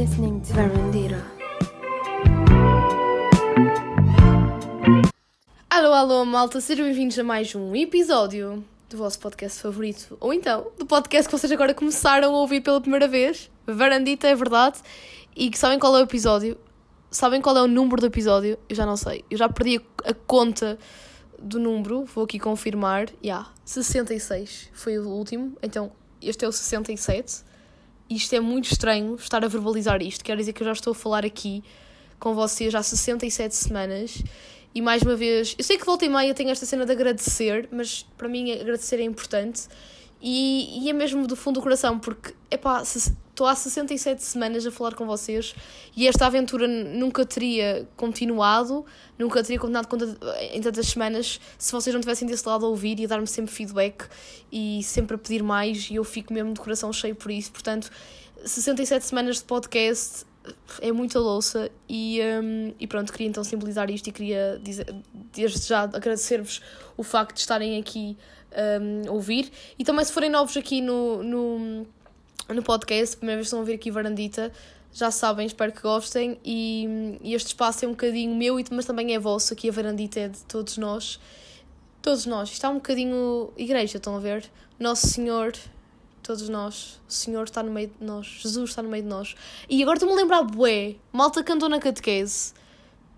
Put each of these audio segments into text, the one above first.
listening to Verandira. Alô, alô, malta, sejam bem-vindos a mais um episódio do vosso podcast favorito. Ou então, do podcast que vocês agora começaram a ouvir pela primeira vez. Varandita, é verdade. E que sabem qual é o episódio? Sabem qual é o número do episódio? Eu já não sei. Eu já perdi a, conta do número. Vou aqui confirmar. Já, yeah, 66 foi o último. Então, este é o 67. Isto é muito estranho estar a verbalizar isto. Quer dizer que eu já estou a falar aqui com vocês há 67 semanas. E mais uma vez, eu sei que volta e meia tem esta cena de agradecer, mas para mim agradecer é importante. E, e é mesmo do fundo do coração, porque, epá, estou há 67 semanas a falar com vocês e esta aventura nunca teria continuado, nunca teria continuado em tantas semanas se vocês não tivessem desse lado a ouvir e a dar-me sempre feedback e sempre a pedir mais e eu fico mesmo de coração cheio por isso. Portanto, 67 semanas de podcast é muita louça e, um, e pronto, queria então simbolizar isto e queria dizer, desde já agradecer-vos o facto de estarem aqui um, a ouvir e também se forem novos aqui no, no no podcast, primeira vez que estão a ouvir aqui Varandita, já sabem, espero que gostem. E, e, este espaço é um bocadinho meu, mas também é vosso. Aqui a Varandita é de todos nós. Todos nós. Isto é um bocadinho igreja, estão a ver? Nosso Senhor, todos nós. O Senhor está no meio de nós. Jesus está no meio de nós. E agora estou-me a lembrar, bué, malta cantou na catequese.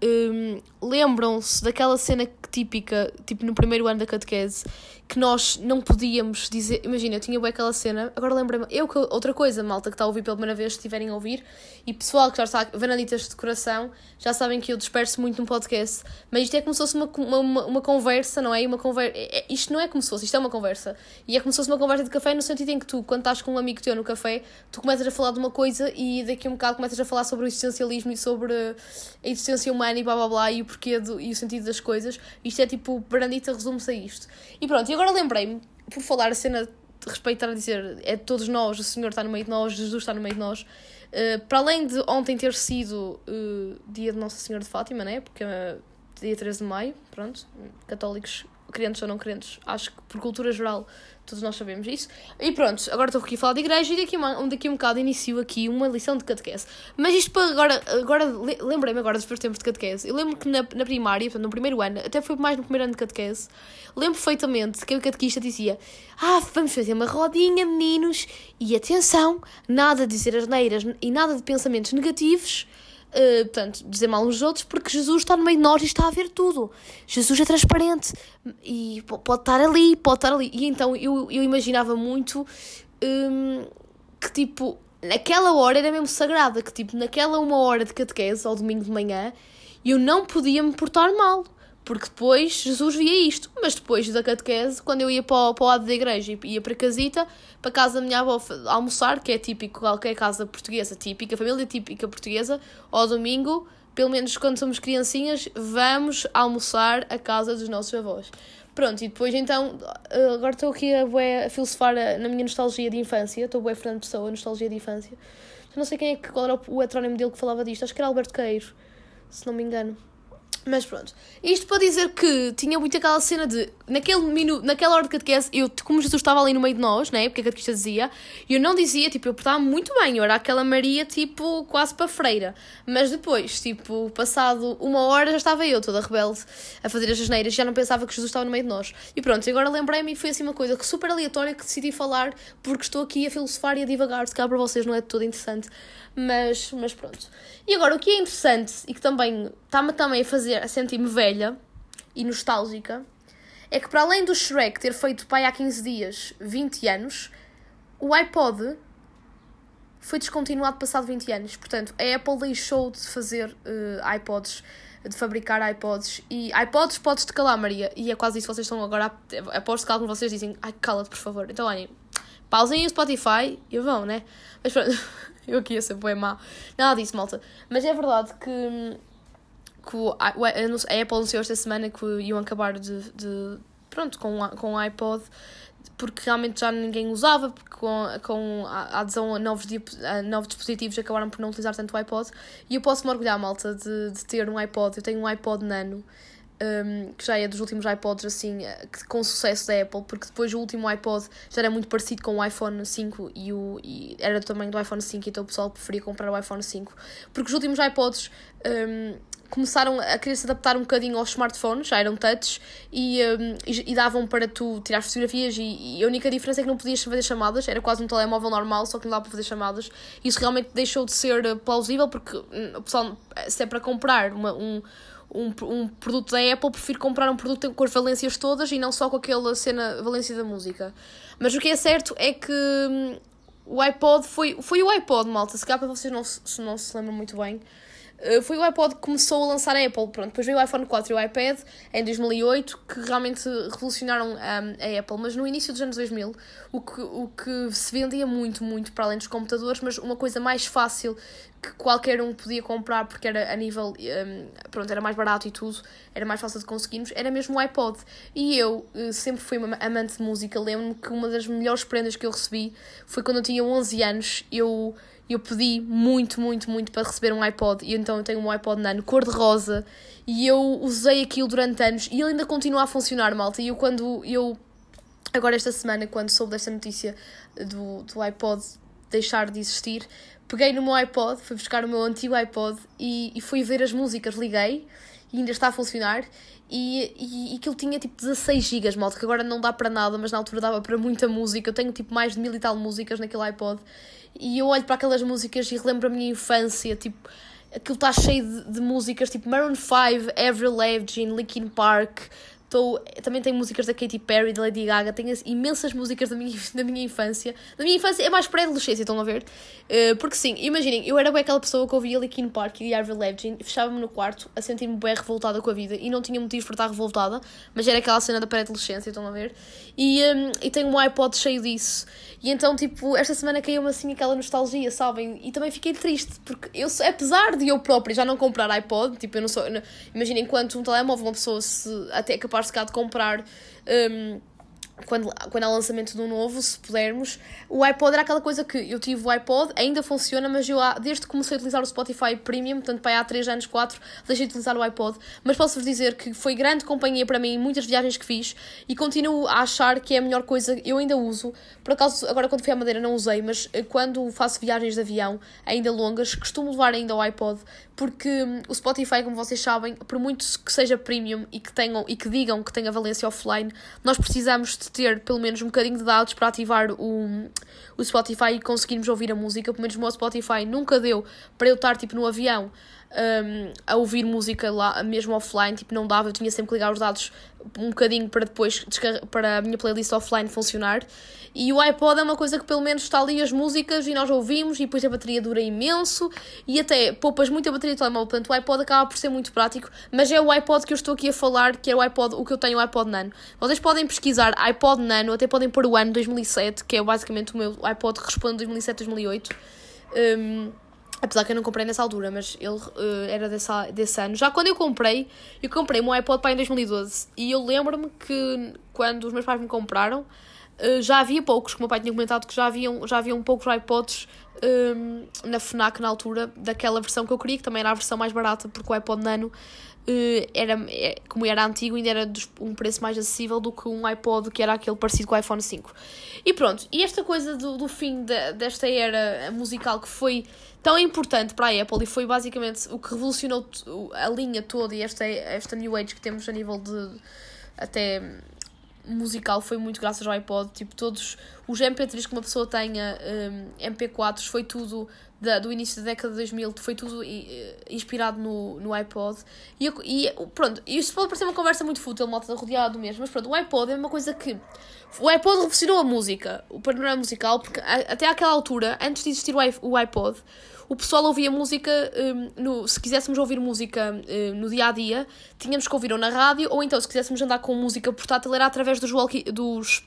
Um, Lembram-se daquela cena típica, tipo no primeiro ano da catequese, que nós não podíamos dizer. Imagina, eu tinha bem aquela cena, agora lembrei-me. Eu, outra coisa, malta que está a ouvir pela primeira vez, se estiverem a ouvir, e pessoal que já está, vanaditas de coração, já sabem que eu disperso muito no podcast, mas isto é como se fosse uma, uma, uma conversa, não é? Uma conver... É, é, isto não é como se fosse, isto é uma conversa. E é como se fosse uma conversa de café, no sentido em que tu, quando estás com um amigo teu no café, tu começas a falar de uma coisa e daqui a um bocado começas a falar sobre o existencialismo e sobre a existência humana e blá blá blá e o porquê do, e o sentido das coisas. Isto é tipo, Brandita resume-se a isto. E pronto, e agora lembrei-me, por falar a cena de respeitar a dizer, é de todos nós, o Senhor está no meio de nós, Jesus está no meio de nós. Uh, para além de ontem ter sido uh, dia de Nossa Senhora de Fátima, né? Porque é dia 13 de maio, pronto, católicos, crentes ou não crentes, acho que por cultura geral todos nós sabemos isso. E pronto, agora estou aqui a falar de igreja e daqui, uma, daqui a um bocado inicio aqui uma lição de catequese. Mas isto para agora, agora lembrei-me agora dos meus tempos de catequese. Eu lembro que na, na primária, portanto, no primeiro ano, até foi mais no primeiro ano de catequese, lembro perfeitamente que a catequista dizia: Ah, vamos fazer uma rodinha, meninos, e atenção, nada de dizer as neiras e nada de pensamentos negativos uh, portanto, dizer mal uns outros, porque Jesus está no meio de nós e está a ver tudo. Jesus é transparente e pode estar ali, pode estar ali. E então eu, eu imaginava muito um, que, tipo, naquela hora era mesmo sagrada, que, tipo, naquela uma hora de catequese, ao domingo de manhã, eu não podia me portar mal porque depois Jesus via isto. Mas depois da catequese, quando eu ia para o, para o lado da igreja e ia para a casita, para a casa da minha avó almoçar, que é típico, qualquer casa portuguesa típica, família típica portuguesa, ao domingo, pelo menos quando somos criancinhas, vamos almoçar à casa dos nossos avós. Pronto, e depois então, agora estou aqui a, a filosofar na minha nostalgia de infância, estou bué Fernando Pessoa, nostalgia de infância. Eu não sei quem é que, qual era o, o heterónimo dele que falava disto, acho que era Alberto Queiro, se não me engano. Mas pronto, isto para dizer que tinha muito aquela cena de, naquele minuto, naquela hora de catequese, eu, como Jesus estava ali no meio de nós, né, porque a catequista dizia, eu não dizia, tipo, eu portava muito bem, eu era aquela Maria, tipo, quase para freira. Mas depois, tipo, passado uma hora já estava eu, toda rebelde, a fazer as asneiras, já não pensava que Jesus estava no meio de nós. E pronto, agora lembrei-me e foi assim uma coisa super aleatória que decidi falar, porque estou aqui a filosofar e a divagar, se cá para vocês não é todo interessante mas, mas pronto. E agora, o que é interessante e que também está-me também a fazer a sentir-me velha e nostálgica é que, para além do Shrek ter feito pai há 15 dias 20 anos, o iPod foi descontinuado passado 20 anos. Portanto, a Apple deixou de fazer uh, iPods, de fabricar iPods. E iPods podes-te calar, Maria. E é quase isso que vocês estão agora. Aposto que alguns de vocês dizem, ai, cala-te, por favor. Então, olhem, pausem o Spotify e vão, né? Mas pronto. Eu aqui ia ser bem má. Nada disso, malta. Mas é verdade que, que a Apple anunciou esta semana que iam acabar de, de pronto, com, com o iPod porque realmente já ninguém usava, porque com, com a adesão a novos, a novos dispositivos acabaram por não utilizar tanto o iPod. E eu posso me orgulhar, malta, de, de ter um iPod. Eu tenho um iPod Nano. Um, que já é dos últimos iPods assim, eh, com sucesso da Apple, porque depois o último iPod já era muito parecido com o iPhone 5 e, o, e era do tamanho do iPhone 5, então o pessoal preferia comprar o iPhone 5. Porque os últimos iPods um, começaram a querer se adaptar um bocadinho aos smartphones, já eram touch, e, um, e, e, davam para tu tirar fotografias, e, e, a única diferença é que não podias fazer chamadas, era quase um telemóvel normal, só que não dava para fazer chamadas. Isso realmente deixou de ser eh, plausível, porque hum, o pessoal, se é para comprar uma, um um, um produto da Apple, prefiro comprar um produto com as valências todas e não só com aquela cena valência da música. Mas o que é certo é que hum, o iPod foi, foi o iPod, malta. Se calhar para vocês não, se não se lembram muito bem. Uh, foi o iPod que começou a lançar a Apple. Pronto, depois veio o iPhone 4 e o iPad em 2008 que realmente revolucionaram um, a Apple. Mas no início dos anos 2000, o que, o que se vendia muito, muito para além dos computadores, mas uma coisa mais fácil que qualquer um podia comprar porque era a nível, um, pronto, era mais barato e tudo, era mais fácil de conseguirmos, era mesmo o iPod. E eu uh, sempre fui uma amante de música, lembro-me que uma das melhores prendas que eu recebi foi quando eu tinha 11 anos, eu, eu pedi muito, muito, muito para receber um iPod, e então eu tenho um iPod Nano cor-de-rosa, e eu usei aquilo durante anos, e ele ainda continua a funcionar, malta, e eu quando, eu, agora esta semana, quando soube desta notícia do, do iPod deixar de existir, peguei no meu iPod, fui buscar o meu antigo iPod e, e fui ver as músicas, liguei e ainda está a funcionar. E, e, e aquilo tinha tipo 16 GB, malta, que agora não dá para nada, mas na altura dava para muita música. Eu tenho tipo mais de mil e tal músicas naquele iPod. E eu olho para aquelas músicas e relembro a minha infância, tipo, aquilo está cheio de, de músicas tipo Maroon 5, Avril Lavigne, Linkin Park, Tô, também tem músicas da Katy Perry, da Lady Gaga, tenho imensas músicas da minha, da minha infância. Da minha infância é mais pré-adolescência, estão a ver? Uh, porque sim, imaginem, eu era bem aquela pessoa que ouvia Linkin Park e Lavigne e fechava-me no quarto a sentir-me bem revoltada com a vida e não tinha motivo para estar revoltada, mas era aquela cena da pré-adolescência, estão a ver? E, um, e tenho um iPod cheio disso. E então, tipo, esta semana caiu-me assim aquela nostalgia, sabem? E também fiquei triste, porque eu, apesar de eu própria já não comprar iPod, tipo, eu não sou. Imaginem, enquanto um telemóvel, uma pessoa se até é capaz de comprar. Um, quando, quando há lançamento do novo, se pudermos, o iPod era aquela coisa que eu tive o iPod, ainda funciona, mas eu desde que comecei a utilizar o Spotify Premium, portanto, para há 3 anos, 4, deixei de utilizar o iPod. Mas posso-vos dizer que foi grande companhia para mim em muitas viagens que fiz e continuo a achar que é a melhor coisa. Eu ainda uso, por acaso, agora quando fui à Madeira não usei, mas eh, quando faço viagens de avião, ainda longas, costumo levar ainda o iPod, porque hum, o Spotify, como vocês sabem, por muito que seja premium e que tenham e que digam que tenha valência offline, nós precisamos de ter pelo menos um bocadinho de dados para ativar o, o Spotify e conseguirmos ouvir a música. Pelo menos o meu Spotify nunca deu para eu estar tipo no avião um, a ouvir música lá, mesmo offline, tipo, não dava, eu tinha sempre que ligar os dados um bocadinho para depois para a minha playlist offline funcionar. E o iPod é uma coisa que pelo menos está ali as músicas e nós ouvimos e depois a bateria dura imenso e até poupas muito a bateria do telemóvel, portanto o iPod acaba por ser muito prático, mas é o iPod que eu estou aqui a falar, que é o iPod, o que eu tenho, o iPod Nano. Vocês podem pesquisar iPod Nano, até podem pôr o ano 2007, que é basicamente o meu iPod que responde 2007-2008. Um, Apesar que eu não comprei nessa altura, mas ele uh, era dessa, desse ano. Já quando eu comprei, eu comprei meu iPod para em 2012. E eu lembro-me que quando os meus pais me compraram, uh, já havia poucos, como o meu pai tinha comentado, que já haviam, já haviam poucos iPods um, na FNAC na altura, daquela versão que eu queria, que também era a versão mais barata, porque o iPod Nano era, é, como era antigo, ainda era um preço mais acessível do que um iPod que era aquele parecido com o iPhone 5. E pronto, e esta coisa do, do fim de, desta era musical que foi tão importante para a Apple e foi basicamente o que revolucionou a linha toda e esta, esta New Age que temos a nível de até musical foi muito graças ao iPod, tipo todos os MP3 que uma pessoa tenha, um, MP4s, foi tudo da, do início da década de 2000 foi tudo inspirado no, no iPod. E, e pronto, isto pode parecer uma conversa muito fútil, malta rodeado mesmo, mas pronto, o iPod é uma coisa que. O iPod revolucionou a música, o panorama musical, porque até àquela altura, antes de existir o iPod, o pessoal ouvia música, um, no, se quiséssemos ouvir música um, no dia a dia, tínhamos que ouvir ou na rádio, ou então se quiséssemos andar com música portátil era através dos, walkie, dos,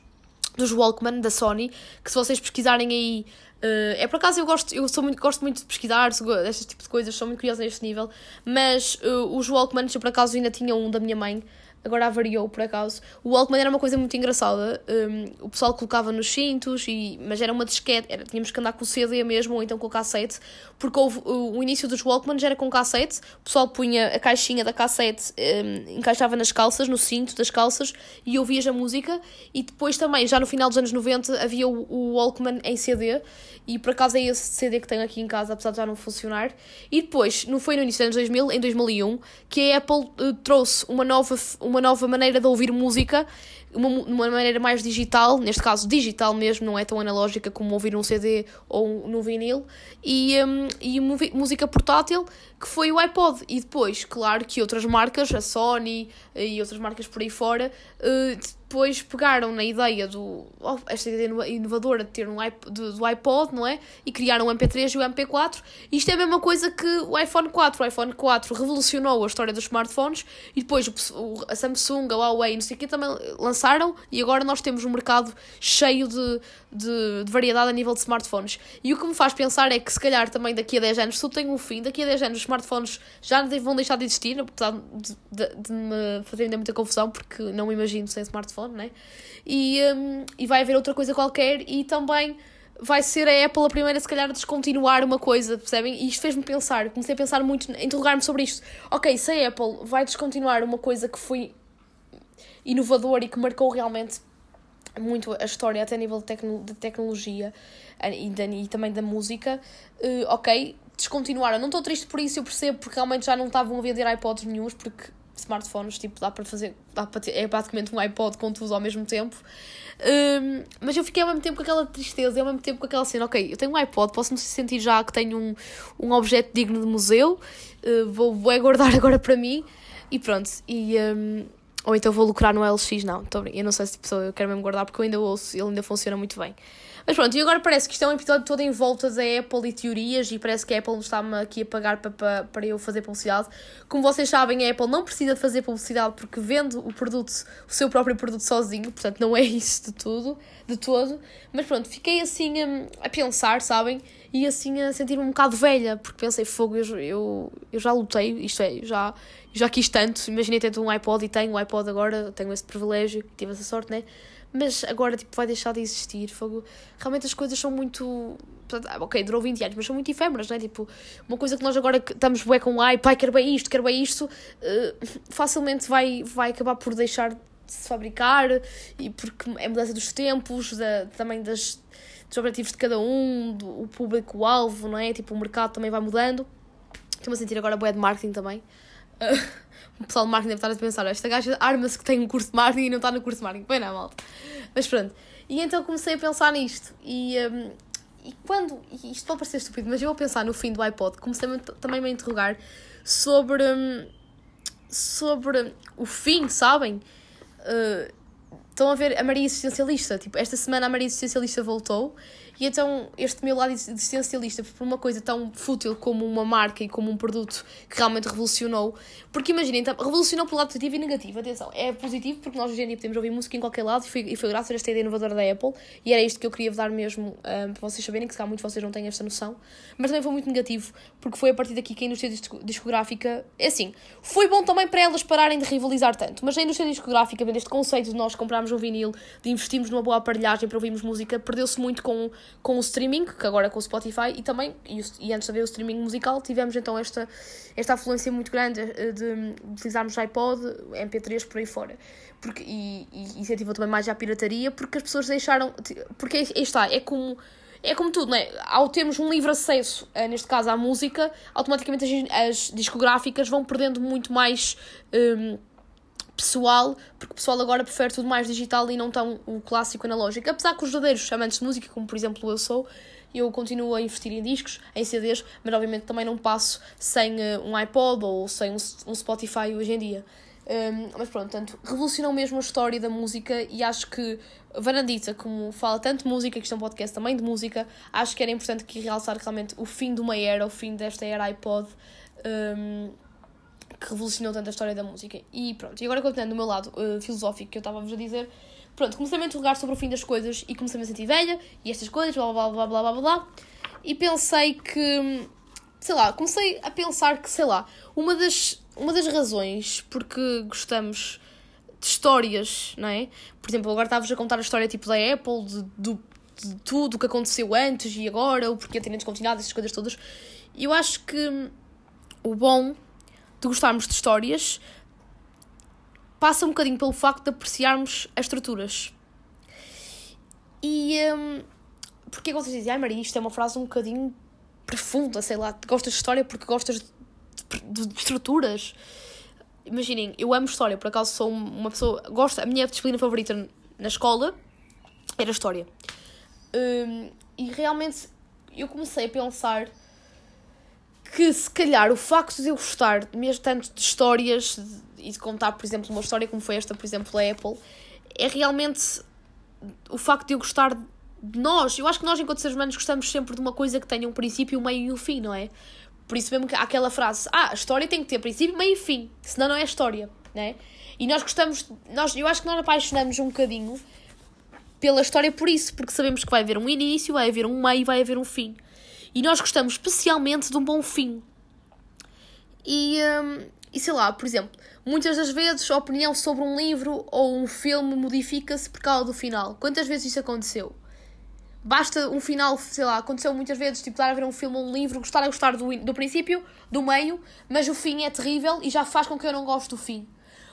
dos Walkman da Sony, que se vocês pesquisarem aí Uh, é por acaso eu gosto, eu sou muito, gosto muito de pesquisar destes tipo de coisas, sou muito curiosa neste nível, mas uh, os Walkmans eu por acaso ainda tinha um da minha mãe, agora variou por acaso. O Walkman era uma coisa muito engraçada. Um, o pessoal colocava nos cintos, e, mas era uma disquete, era, tínhamos que andar com CD mesmo ou então com cassete, porque houve, o, o início dos Walkmans era com cassete, o pessoal punha a caixinha da cassete, um, encaixava nas calças, no cinto das calças e ouvias a música. E depois também, já no final dos anos 90, havia o, o Walkman em CD, e por acaso é esse CD que tenho aqui em casa, apesar de já não funcionar. E depois, não foi no início dos anos 2000, em 2001, que a Apple uh, trouxe uma nova, uma nova maneira de ouvir música, uma, uma maneira mais digital, neste caso digital mesmo, não é tão analógica como ouvir um CD ou no vinil, e, um, e música portátil, que foi o iPod. E depois, claro que outras marcas, a Sony e outras marcas por aí fora, uh, depois pegaram na ideia do. Oh, esta ideia inovadora de ter um iPod, do iPod, não é? E criaram o MP3 e o MP4. Isto é a mesma coisa que o iPhone 4. O iPhone 4 revolucionou a história dos smartphones e depois o, a Samsung, a Huawei, não sei o que, também lançaram e agora nós temos um mercado cheio de, de, de, variedade a nível de smartphones. E o que me faz pensar é que se calhar também daqui a 10 anos, se tudo tem um fim, daqui a 10 anos os smartphones já vão deixar de existir, apesar de, de, de me fazer ainda muita confusão, porque não me imagino sem smartphone né? E, um, e vai haver outra coisa qualquer e também vai ser a Apple a primeira, se calhar, a descontinuar uma coisa, percebem? E isto fez-me pensar, comecei a pensar muito, a interrogar-me sobre isto. Ok, se a Apple vai descontinuar uma coisa que foi inovadora e que marcou realmente muito a história, até a nível de, tecno de tecnologia e, de, e, também da música, uh, ok, descontinuaram. Não estou triste por isso, eu percebo, porque realmente já não estavam a vender iPods nenhums, porque smartphones, tipo, dá para fazer, dá para ter, é praticamente um iPod com tudo ao mesmo tempo. Um, mas eu fiquei ao mesmo tempo com aquela tristeza ao mesmo tempo com aquela cena, ok, eu tenho um iPod, posso-me sentir já que tenho um, um objeto digno de museu, uh, vou, vou aguardar agora para mim e pronto. E, um, ou então vou lucrar no LX, não, eu não sei se eu quero mesmo guardar porque eu ainda ouço, ele ainda funciona muito bem. Mas pronto, e agora parece que isto é um episódio todo em volta da Apple e teorias e parece que a Apple está-me aqui a pagar para, para, para eu fazer publicidade. Como vocês sabem, a Apple não precisa de fazer publicidade porque vende o produto, o seu próprio produto sozinho, portanto não é isso de tudo, de todo. Mas pronto, fiquei assim a, a pensar, sabem? E assim a sentir-me um bocado velha, porque pensei, fogo, eu, eu, eu já lutei, isto é, já, já quis tanto. Imaginei ter um iPod e tenho um iPod agora, tenho esse privilégio, tive essa sorte, né? mas agora tipo, vai deixar de existir. Fogo. Realmente as coisas são muito. Ah, ok, durou 20 anos, mas são muito efêmeras, não é? Tipo, uma coisa que nós agora estamos bué com ai, pai, quero bem isto, quero bem isto, uh, facilmente vai, vai acabar por deixar de se fabricar e porque é mudança dos tempos, da, também das, dos objetivos de cada um, do, o público-alvo, não é? Tipo, o mercado também vai mudando. Estou-me a sentir agora bué de marketing também. O pessoal de marketing deve estar a pensar, esta gaja arma-se que tem um curso de marketing e não está no curso de marketing. Bem, não, malta. Mas pronto. E então comecei a pensar nisto. E, um, e quando. E isto pode parecer estúpido, mas eu vou pensar no fim do iPod. Comecei também a interrogar sobre. Um, sobre o fim, sabem? Uh, estão a ver a Maria Existencialista. Tipo, esta semana a Maria Existencialista voltou e então este meu lado existencialista, por uma coisa tão fútil como uma marca e como um produto que realmente revolucionou, porque imaginem, então, revolucionou pelo lado positivo e negativo, atenção, é positivo porque nós hoje em dia podemos ouvir música em qualquer lado e foi, e foi graças a esta ideia inovadora da Apple e era isto que eu queria dar mesmo um, para vocês saberem, que se calhar muitos de vocês não têm esta noção, mas também foi muito negativo porque foi a partir daqui que a indústria discográfica, é assim, foi bom também para elas pararem de rivalizar tanto, mas a indústria discográfica, este conceito de nós comprarmos um vinil, de investirmos numa boa aparelhagem para ouvirmos música, perdeu-se muito com com o streaming, que agora é com o Spotify, e também, e, e antes haver o streaming musical, tivemos então esta, esta afluência muito grande eh, de, utilizarmos iPod, MP3 por aí fora. Porque, e, e incentivou também mais a pirataria, porque as pessoas deixaram. Porque aí está, é como é como tudo, não é? Ao termos um livre acesso, eh, neste caso à música, automaticamente as, as discográficas vão perdendo muito mais um, pessoal, porque o pessoal agora prefere tudo mais digital e não tão o clássico analógico. Apesar que os verdadeiros amantes de música, como por exemplo eu sou, eu continuo a investir em discos, em CDs, mas obviamente também não passo sem uh, um iPod ou sem um, Spotify hoje em dia. Um, mas pronto, portanto, revolucionou mesmo a história da música e acho que Varandita, como fala tanto de música, que isto é um podcast também de música, acho que era importante que realçar realmente o fim de uma era, o fim desta era iPod. Um, que revolucionou tanto a história da música. E pronto, e agora continuando do meu lado uh, filosófico que eu estava-vos a dizer, pronto, comecei a interrogar sobre o fim das coisas e comecei -me a sentir velha e estas coisas, blá blá blá blá blá blá. E pensei que, sei lá, comecei a pensar que, sei lá, uma das, uma das razões porque gostamos de histórias, não é? Por exemplo, agora estavas a contar a história tipo da Apple, de, de, de tudo o que aconteceu antes e agora, o porquê terem descontinuado, essas coisas todas. E eu acho que o bom de gostarmos de histórias passa um bocadinho pelo facto de apreciarmos as estruturas. E um, porque vocês dizem, ai Maria, isto é uma frase um bocadinho profunda, sei lá, gostas de história porque gostas de, de, de estruturas. Imaginem, eu amo história, por acaso sou uma pessoa. Gosto, a minha disciplina favorita na escola era história. Um, e realmente eu comecei a pensar que se calhar o facto de eu gostar mesmo tanto de histórias e de contar, por exemplo, uma história como foi esta, por exemplo, da Apple, é realmente o facto de eu gostar de nós. Eu acho que nós, enquanto seres humanos, gostamos sempre de uma coisa que tenha um princípio, um meio e um fim, não é? Por isso mesmo que há aquela frase, ah, a história tem que ter princípio, meio e fim, senão não é história, né? E nós gostamos, nós, eu acho que nós apaixonamos um bocadinho pela história por isso, porque sabemos que vai haver um início, vai haver um meio, vai haver um fim. E nós gostamos especialmente de um bom fim. E, hum, e sei lá, por exemplo, muitas das vezes a opinião sobre um livro ou um filme modifica-se por causa do final. Quantas vezes isso aconteceu? Basta um final, sei lá, aconteceu muitas vezes, tipo, estar a ver um filme ou um livro, gostar a gostar do, do princípio, do meio, mas o fim é terrível e já faz com que eu não goste do fim.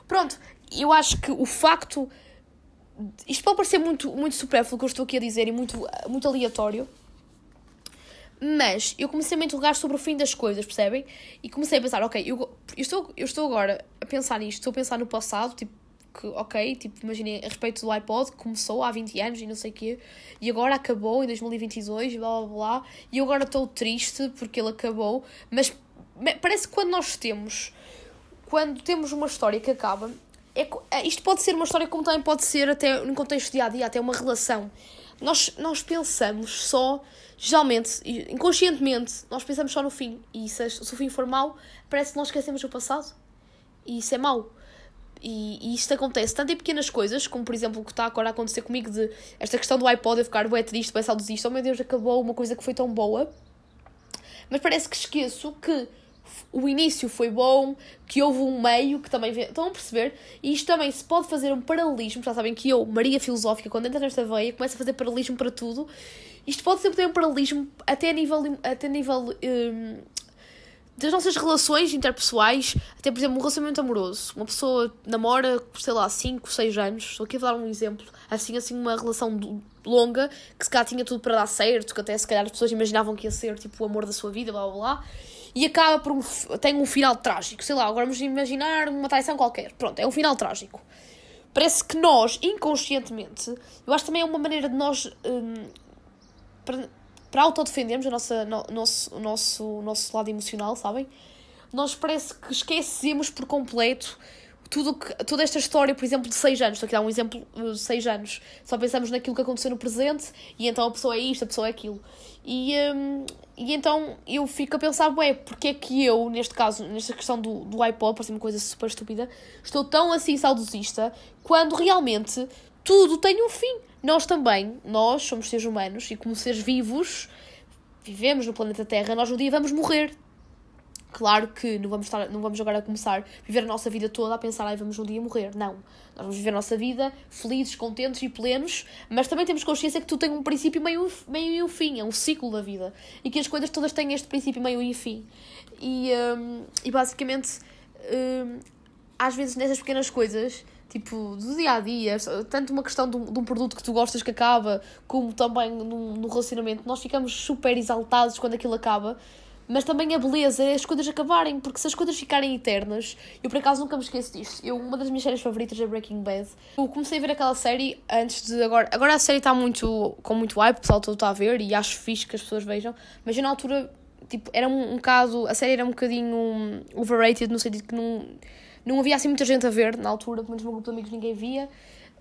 Pronto, eu acho que o facto. Isto pode parecer muito, muito supérfluo o que eu estou aqui a dizer e muito, muito aleatório, mas eu comecei a me interrogar sobre o fim das coisas, percebem? E comecei a pensar, ok, eu, eu, estou, eu estou agora a pensar nisto, estou a pensar no passado, tipo, que, ok, tipo, imaginem, a respeito do iPod, que começou há 20 anos e não sei o quê, e agora acabou em 2022 e blá blá blá, e eu agora estou triste porque ele acabou, mas parece que quando nós temos, quando temos uma história que acaba, é, é, isto pode ser uma história como também pode ser até no contexto dia a dia, até uma relação. Nós, nós pensamos só, geralmente, inconscientemente, nós pensamos só no fim, e se, se o fim for mau, parece que nós esquecemos o passado, e isso é mau. E, e, isto acontece tanto em pequenas coisas, como por exemplo o que está agora a acontecer comigo de esta questão do iPod eu ficar bué triste, bué saudosista, oh meu Deus, acabou uma coisa que foi tão boa. Mas parece que esqueço que o início foi bom, que houve um meio que também... Estão a perceber? E isto também se pode fazer um paralelismo, já sabem que eu, Maria Filosófica, quando entra nesta veia, começo a fazer paralelismo para tudo. Isto pode sempre ter um paralelismo até a nível... Até a nível hum, das nossas relações interpessoais, até por exemplo, um relacionamento amoroso. Uma pessoa namora, sei lá, 5, 6 anos. Estou aqui a dar um exemplo. Assim, assim, uma relação longa, que se calhar tinha tudo para dar certo, que até se calhar as pessoas imaginavam que ia ser tipo o amor da sua vida, blá blá blá. E acaba por um. tem um final trágico. Sei lá, agora vamos imaginar uma traição qualquer. Pronto, é um final trágico. Parece que nós, inconscientemente, eu acho também é uma maneira de nós. Hum, para, para autodefendermos o nosso, no, nosso, nosso, nosso lado emocional, sabem? Nós parece que esquecemos por completo tudo que, toda esta história, por exemplo, de 6 anos. Estou aqui a dar um exemplo de 6 anos. Só pensamos naquilo que aconteceu no presente e então a pessoa é isto, a pessoa é aquilo. E, um, e então eu fico a pensar, ué, porque é que eu, neste caso, nesta questão do, do iPod, parece uma coisa super estúpida, estou tão assim saudosista quando realmente tudo tem um fim. Nós também, nós somos seres humanos e como seres vivos, vivemos no planeta Terra, nós um dia vamos morrer. Claro que não vamos, estar, não vamos agora começar a viver a nossa vida toda a pensar, ai, vamos um dia morrer. Não. Nós vamos viver a nossa vida felizes, contentes e plenos, mas também temos consciência que tu tens um princípio, meio, meio e um fim. É um ciclo da vida. E que as coisas todas têm este princípio, meio e fim. E, um, e basicamente, um, às vezes nessas pequenas coisas tipo, do dia a dia, tanto uma questão de um, de um produto que tu gostas que acaba, como também no, no relacionamento, nós ficamos super exaltados quando aquilo acaba. Mas também a beleza é as coisas acabarem, porque se as coisas ficarem eternas, eu por acaso nunca me esqueço disto. Eu, uma das minhas séries favoritas é Breaking Bad. Eu comecei a ver aquela série antes de agora. Agora a série está muito com muito hype, o pessoal todo está a ver e acho fixe que as pessoas vejam. Mas eu na altura, tipo, era um, um caso. A série era um bocadinho overrated, no sentido que não não havia assim muita gente a ver na altura, pelo menos no meu grupo de amigos ninguém via.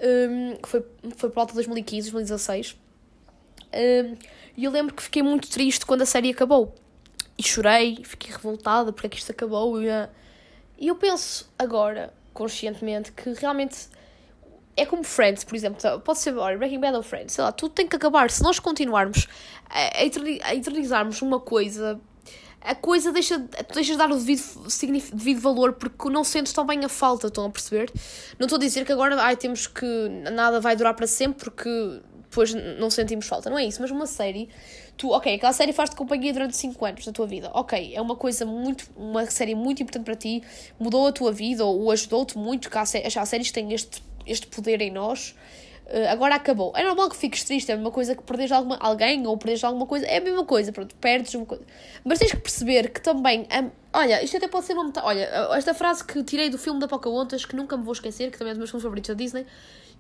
Um, que foi, foi por volta de 2015, 2016. Um, e eu lembro que fiquei muito triste quando a série acabou. E chorei, fiquei revoltada porque é que isto acabou. E, eu penso agora, conscientemente, que realmente é como Friends, por exemplo. Pode ser olha, Breaking Bad ou Friends, sei lá, tudo tem que acabar. Se nós continuarmos a, a eternizarmos uma coisa a coisa deixa, tu deixas de dar o devido, devido valor porque não sentes tão bem a falta, estão a perceber? Não estou a dizer que agora ai, temos que nada vai durar para sempre porque depois não sentimos falta, não é isso, mas uma série, tu, ok, aquela série faz-te companhia durante 5 anos da tua vida, ok, é uma coisa muito, uma série muito importante para ti, mudou a tua vida ou, ajudou-te muito, que as séries têm este, este poder em nós, Uh, agora acabou. É normal que fiques triste, é a mesma coisa que perdes alguma, alguém ou perdes alguma coisa, é a mesma coisa, pronto, perdes uma coisa. Mas tens que perceber que também. Um, olha, isto até pode ser uma. Olha, esta frase que tirei do filme da Pocahontas, que nunca me vou esquecer, que também é dos meus filmes favoritos da Disney,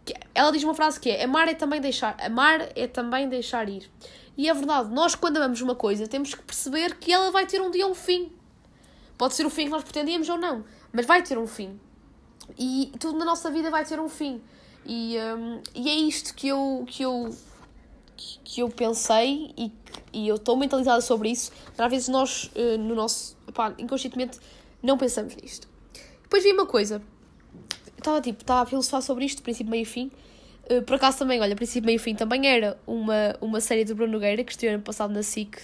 que ela diz uma frase que é: Amar é também deixar, amar é também deixar ir. E é verdade, nós quando amamos uma coisa temos que perceber que ela vai ter um dia um fim. Pode ser o fim que nós pretendíamos ou não, mas vai ter um fim. E tudo na nossa vida vai ter um fim. E, um, e é isto que eu, que eu, que eu pensei e, e eu estou mentalizada sobre isso. Às vezes nós, uh, no nosso. Inconscientemente, não pensamos nisto. Depois vi uma coisa. Estava tipo, estava a filosofar sobre isto, princípio, meio e fim. Uh, por acaso também, olha, princípio, meio fim também era uma, uma série do Bruno Nogueira que esteve passado na SIC,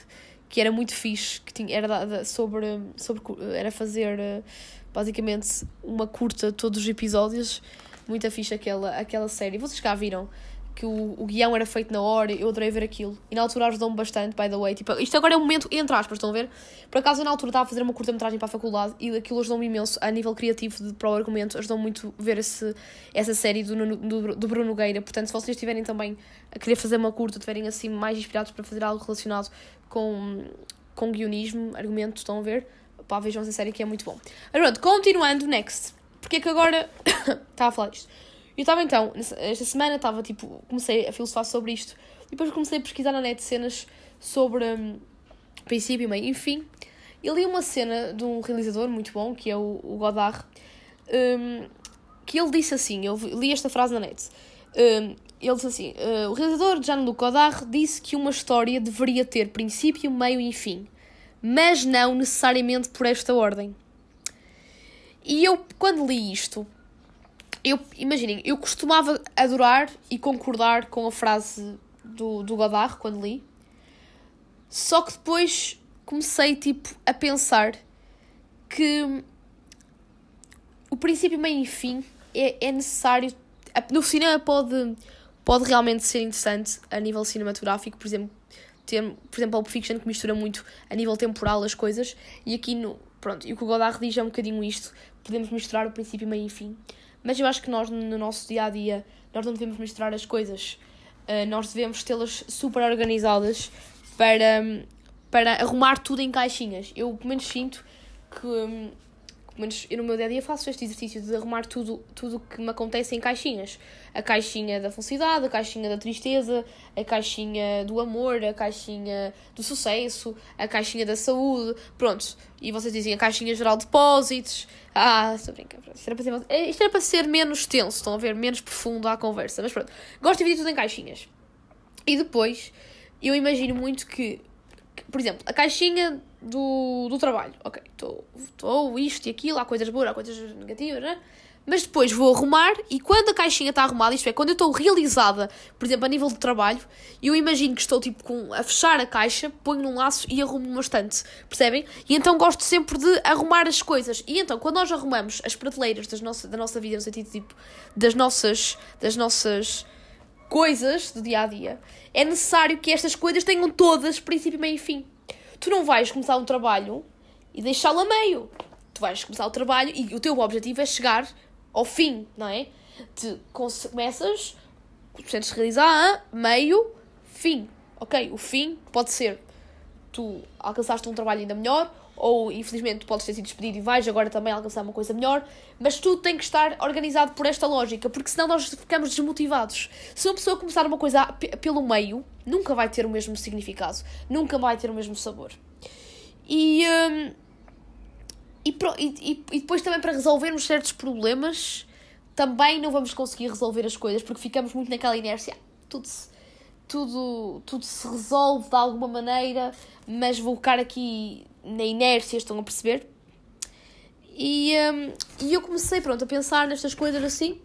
que era muito fixe, que tinha, era sobre, sobre. Era fazer uh, basicamente uma curta todos os episódios muito fixe aquela, aquela série. Vocês cá viram que o, o guião era feito na hora, eu adorei ver aquilo. E na altura ajudou-me bastante, by the way. Tipo, isto agora é um momento, entre aspas, estão a ver? Por acaso, eu na altura estava a fazer uma curta-metragem para a faculdade e aquilo ajudou-me imenso a nível criativo de, para o argumento. Ajudou-me muito ver esse, essa série do, do, do Bruno Nogueira. Portanto, se vocês estiverem também a querer fazer uma curta, estiverem assim mais inspirados para fazer algo relacionado com, com guionismo, argumento, estão a ver? Pá, vejam essa série que é muito bom. Mas pronto, continuando, next. Porque é que agora estava a falar disto? Eu estava então, esta semana estava tipo, comecei a filosofar sobre isto. E depois comecei a pesquisar na net cenas sobre um, princípio, meio, enfim. E li uma cena de um realizador muito bom, que é o, o Godard, um, que ele disse assim, eu li esta frase na net. Um, ele disse assim, uh, o realizador Jean-Luc Godard disse que uma história deveria ter princípio, meio e fim. Mas não necessariamente por esta ordem. E eu, quando li isto, eu, imaginem, eu costumava adorar e concordar com a frase do, do Godard quando li, só que depois comecei, tipo, a pensar que o princípio, meio e fim é, é necessário. No cinema pode, pode realmente ser interessante a nível cinematográfico, por exemplo, ter, por exemplo, Pulp Fiction que mistura muito a nível temporal as coisas, e aqui no, Pronto, e o que o Godard diz é um bocadinho isto. Podemos misturar o princípio, meio e fim. Mas eu acho que nós, no nosso dia a dia, nós não devemos misturar as coisas. Uh, nós devemos tê-las super organizadas para, para arrumar tudo em caixinhas. Eu, pelo menos, sinto que. Menos eu no meu dia a dia faço este exercício de arrumar tudo tudo que me acontece em caixinhas. A caixinha da felicidade, a caixinha da tristeza, a caixinha do amor, a caixinha do sucesso, a caixinha da saúde, pronto. E vocês dizem a caixinha geral de depósitos. Ah, estou a brincar. Isto era, para ser, isto era para ser menos tenso, estão a ver? Menos profundo à conversa. Mas pronto, gosto de dividir tudo em caixinhas. E depois, eu imagino muito que por exemplo, a caixinha do, do trabalho. Ok, estou isto e aquilo, há coisas boas, há coisas negativas, né? Mas depois vou arrumar e quando a caixinha está arrumada, isto é, quando eu estou realizada, por exemplo, a nível de trabalho, eu imagino que estou tipo com, a fechar a caixa, ponho num laço e arrumo uma estante, percebem? E então gosto sempre de arrumar as coisas. E então, quando nós arrumamos as prateleiras das nossa, da nossa vida, no sentido tipo das nossas, das nossas coisas do dia a dia, é necessário que estas coisas tenham todas princípio, meio e fim. Tu não vais começar um trabalho e deixá-lo a meio. Tu vais começar o trabalho e o teu objetivo é chegar ao fim, não é? Tu começas, sentes realizar a meio, fim. Ok, o fim pode ser tu alcançaste um trabalho ainda melhor ou infelizmente podes ter sido despedido e vais agora também alcançar uma coisa melhor, mas tudo tem que estar organizado por esta lógica, porque senão nós ficamos desmotivados. Se uma pessoa começar uma coisa pelo meio, nunca vai ter o mesmo significado, nunca vai ter o mesmo sabor. E, hum, e, e, e depois também para resolvermos certos problemas, também não vamos conseguir resolver as coisas, porque ficamos muito naquela inércia. Tudo se, tudo, tudo se resolve de alguma maneira, mas vou ficar aqui na inércia, estão a perceber? E, um, e eu comecei, pronto, a pensar nestas coisas assim.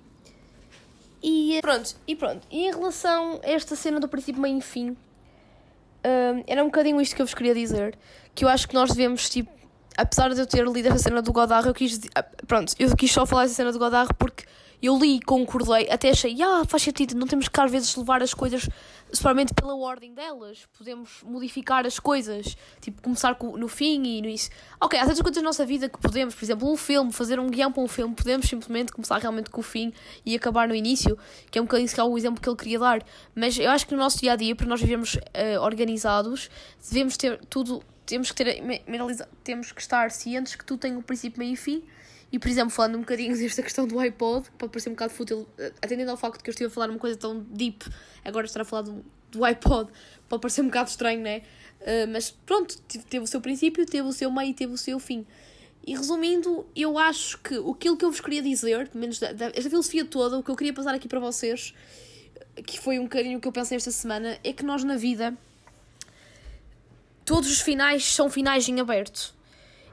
E pronto, e pronto. E em relação a esta cena do princípio, meio e fim, hum, era um bocadinho isto que eu vos queria dizer. Que eu acho que nós devemos, tipo, apesar de eu ter lido essa cena do Godard, eu quis. ah, Pronto, eu quis só falar essa cena do Godard porque eu li e concordei, até achei, ah, faz sentido, não temos que às vezes levar as coisas somente pela ordem delas, podemos modificar as coisas, tipo, começar com- no fim e no isso. Ok, há tantas coisas na nossa vida que podemos, por exemplo, um filme, fazer um guião para um filme, podemos simplesmente começar realmente com o fim e acabar no início, que é um bocadinho o exemplo que ele queria dar. Mas eu acho que no nosso dia a dia, para nós vivermos eh, organizados, devemos ter tudo, temos que ter, temos que estar cientes que tudo tem um princípio, meio e fim. E, por exemplo, falando um bocadinho desta questão do iPod, que pode parecer um bocado fútil, eh, atendendo ao facto que eu estive a falar uma coisa tão deep, agora estar a falar do, do iPod, pode parecer um bocado estranho, né? Eh, mas pronto, teve, o seu princípio, teve o seu meio e teve o seu fim. E resumindo, eu acho que aquilo que eu vos queria dizer, pelo menos esta filosofia toda, o que eu queria passar aqui para vocês, que foi um bocadinho o que eu pensei esta semana, é que nós na vida todos os finais são finais em aberto.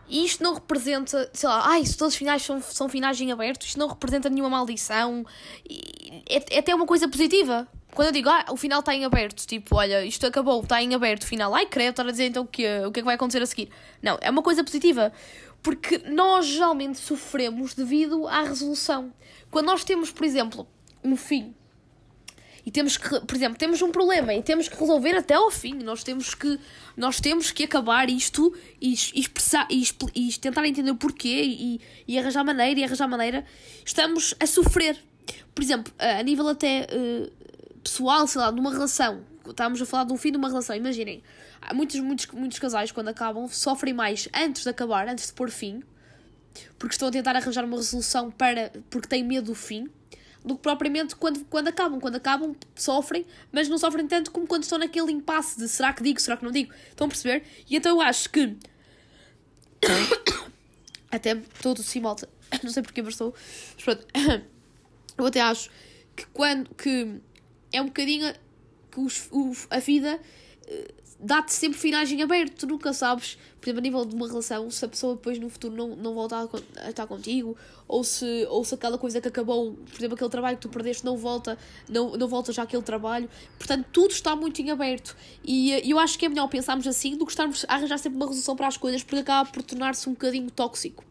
E isto não representa, sei lá, ai, se todos os finais são, são finais em aberto, isto não representa nenhuma maldição. E é, é até uma coisa positiva. Quando eu digo, ah, o final está em aberto, tipo, olha, isto acabou, está em aberto, o final, ai, creio, estar a dizer então que, o que é que vai acontecer a seguir. Não, é uma coisa positiva. Porque nós geralmente sofremos devido à resolução. Quando nós temos, por exemplo, um fim e temos que, por exemplo, temos um problema e temos que resolver até ao fim. Nós temos que, nós temos que acabar isto e, e expressar e, e tentar entender o porquê e, e arranjar maneira e arranjar maneira. Estamos a sofrer. Por exemplo, a nível até eh, pessoal, sei lá, numa relação. Estávamos a falar de um fim de uma relação. Imaginem, há muitos, muitos, muitos casais, quando acabam, sofrem mais antes de acabar, antes de pôr fim, porque estão a tentar arranjar uma resolução para porque têm medo do fim, do que propriamente quando, quando acabam. Quando acabam, sofrem, mas não sofrem tanto como quando estão naquele impasse de será que digo, será que não digo. Estão a perceber? E então eu acho que. até todo sim, malta. Não sei porque, estou. Mas pronto. Eu até acho que quando. que é um bocadinho. que os, a vida eh, dá-te sempre finais em aberto, tu nunca sabes, por exemplo, a nível de uma relação, se a pessoa depois no futuro não, não volta a, estar contigo, ou se, ou se aquela coisa que acabou, por exemplo, aquele trabalho que tu perdeste não volta, não, não volta já aquele trabalho, portanto, tudo está muito em aberto. E eh, eu acho que é melhor pensarmos assim do que estarmos a arranjar sempre uma resolução para as coisas, porque acaba por tornar-se um bocadinho tóxico.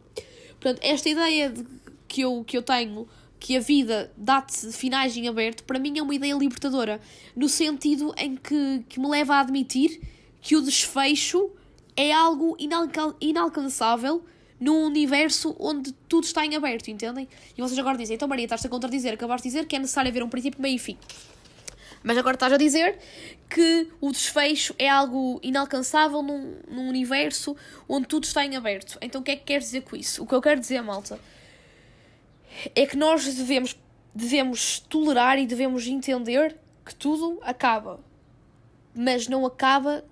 Portanto, esta ideia de- que, eu, que eu tenho que a vida dá-te finais em aberto, para mim é uma ideia libertadora, no sentido em que, que me leva a admitir que o desfecho é algo inalca- inalcançável num universo onde tudo está em aberto, entendem? E vocês agora dizem, então Maria, estás a contradizer, acabaste de dizer que é necessário haver um princípio, meio e fim. Mas agora estás a dizer que o desfecho é algo inalcançável num, num universo onde tudo está em aberto. Então o que é que queres dizer com isso? O que eu quero dizer, malta, é que nós devemos, devemos tolerar e devemos entender que tudo acaba. Mas não acaba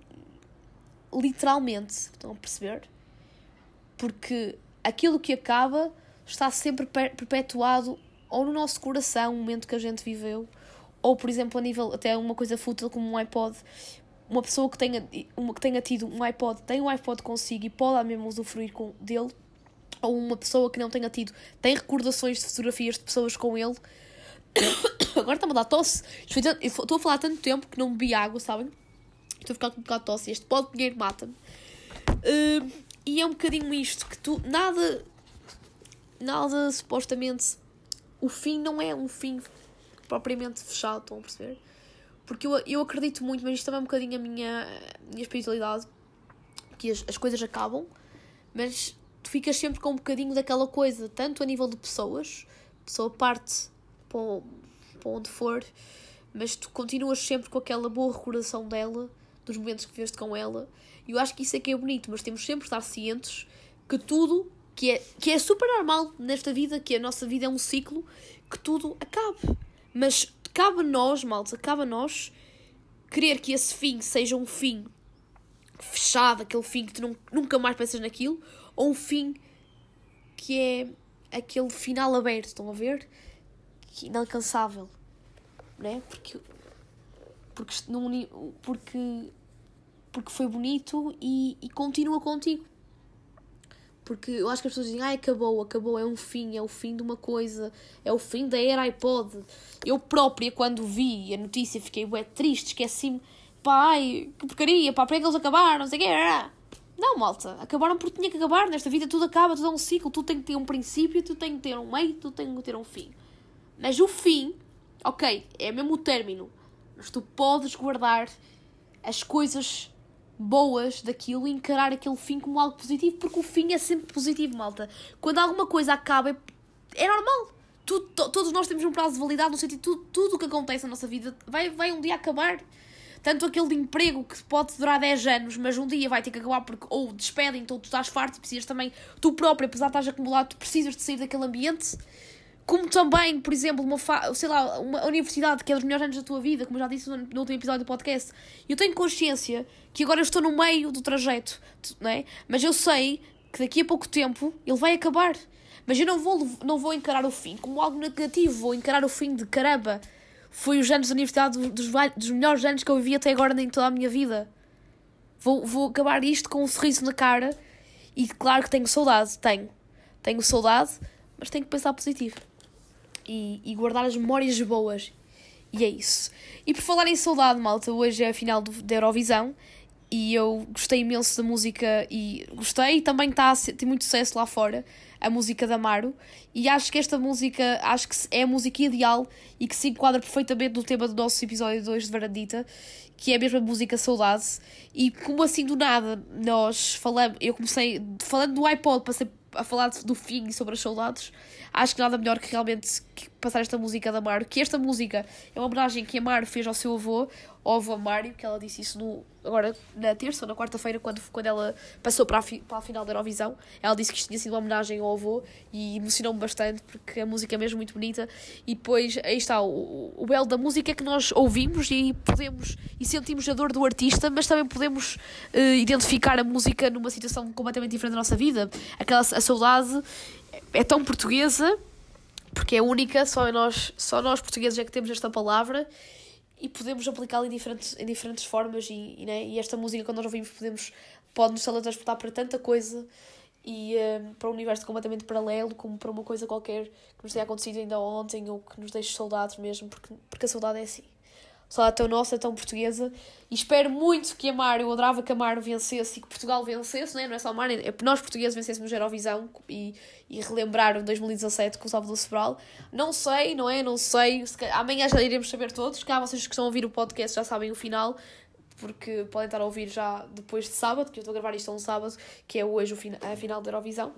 literalmente. Estão a perceber? Porque aquilo que acaba está sempre per- perpetuado ou no nosso coração, o momento que a gente viveu, ou por exemplo, a nível até uma coisa fútil como um iPod. Uma pessoa que tenha, uma que tenha tido um iPod, tem um iPod consigo e pode mesmo usufruir com, dele, ou uma pessoa que não tenha tido, tem recordações de fotografias de pessoas com ele. Agora está-me a dar tosse. Estou a falar tanto tempo que não bebi água, sabem? Estou a ficar com um bocado de tosse. Este pó de dinheiro mata-me. Hum, e é um bocadinho isto, que tu, nada, nada supostamente, o fim não é um fim propriamente fechado, estão a perceber? Porque eu, eu acredito muito, mas isto também é um bocadinho a minha, a minha espiritualidade, que as, as coisas acabam, mas tu ficas sempre com um bocadinho daquela coisa, tanto a nível de pessoas, pessoa parte para, para onde for, mas tu continuas sempre com aquela boa recordação dela, dos momentos que viveste com ela, e eu acho que isso é que é bonito, mas temos sempre de estar cientes que tudo, que é, que é super normal nesta vida, que a nossa vida é um ciclo, que tudo acabe. Mas cabe a nós, malta, cabe a nós querer que esse fim seja um fim fechado, aquele fim que tu não, nunca mais pensas naquilo, ou um fim que é aquele final aberto, estão a ver? Que é inalcançável, né? Porque, porque, não porque, porque foi bonito e, e continua contigo. Porque eu acho que as pessoas dizem, ai, acabou, acabou, é um fim, é o fim de uma coisa, é o fim da era iPod. Eu própria, quando vi a notícia, fiquei bué triste, esqueci-me pá, ai, que porcaria, pá, para que eles acabaram, não sei o quê. Não, malta, acabaram porque tinha que acabar. Nesta vida tudo acaba, tudo é um ciclo, tudo tem que ter um princípio, tudo tem que ter um meio, tudo tem que ter um fim. Mas o fim, ok, é mesmo o término, mas tu podes guardar as coisas boas daquilo e encarar aquele fim como algo positivo, porque o fim é sempre positivo, malta. Quando alguma coisa acaba, é, normal. To, todos nós temos um prazo de validade, no sentido tudo, tudo o que acontece na nossa vida vai, vai um dia acabar. Tanto aquele de emprego que pode durar 10 anos, mas um dia vai ter que acabar porque ou despedem, então tu estás farto e precisas também, tu próprio, apesar de estás acumulado, tu precisas de sair daquele ambiente. Como também, por exemplo, uma, sei lá, uma universidade que é dos melhores anos da tua vida, como eu já disse no, no último episódio do podcast, eu tenho consciência que agora eu estou no meio do trajeto, não é? Mas eu sei que daqui a pouco tempo ele vai acabar. Mas eu não vou, não vou encarar o fim como algo negativo, vou encarar o fim de caramba. Foi os anos da universidade dos, dos melhores anos que eu vivi até agora em toda a minha vida. Vou, vou acabar isto com um sorriso na cara e claro que tenho saudade, tenho. Tenho saudade, mas tenho que pensar positivo e, e guardar as memórias boas. E é isso. E por falar em saudade, malta, hoje é a final do, da Eurovisão e eu gostei imenso da música e gostei e também está a ter muito sucesso lá fora a música da Amaro e acho que esta música acho que é a música ideal e que se enquadra perfeitamente no tema do nosso episódio 2 de Varandita que é a mesma música Saudade e como assim do nada nós falamos eu comecei falando do iPod passei a falar do fim e sobre as saudades, acho que nada melhor que realmente passar esta música da Amaro. Que esta música é uma homenagem que a Amaro fez ao seu avô, ao avô Mário, que ela disse isso no, agora na terça ou na quarta-feira, quando, quando ela passou para a, fi, para a final da Eurovisão. Ela disse que isto tinha sido uma homenagem ao avô e emocionou-me bastante porque a música é mesmo muito bonita. E depois, aí está, o, o belo da música é que nós ouvimos e podemos e sentimos a dor do artista, mas também podemos uh, identificar a música numa situação completamente diferente da nossa vida. Aquela a saudade é tão portuguesa porque é única, só nós, só nós portugueses é que temos esta palavra e podemos aplicá-la em diferentes, em diferentes formas e, e, né? e esta música quando nós ouvimos podemos pode nos teletransportar para tanta coisa e um, para um universo completamente paralelo como para uma coisa qualquer que nos tenha acontecido ainda ontem ou que nos deixe saudades mesmo porque, porque a saudade é assim saudade tão nossa, tão portuguesa. E espero muito que a Mário, eu adorava que a Mário vencesse e que Portugal vencesse, não é, não é só a Mário, é nós portugueses vencêssemos a Eurovisão e, e relembraram 2017 com o Salvador Sobral. Não sei, não é, não sei. Amanhã já iremos saber todos, cá vocês que estão a ouvir o podcast já sabem o final porque podem estar a ouvir já depois de sábado, que eu estou a gravar isto um sábado, que é hoje a final da Eurovisão.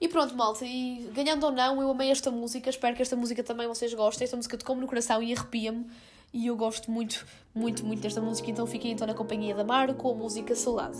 E pronto, malta, e ganhando ou não, eu amei esta música, espero que esta música também vocês gostem. Esta música tocou-me no coração e arrepia-me. E eu gosto muito, muito, muito desta música, então fiquem então na companhia da Maro com a música Saudade.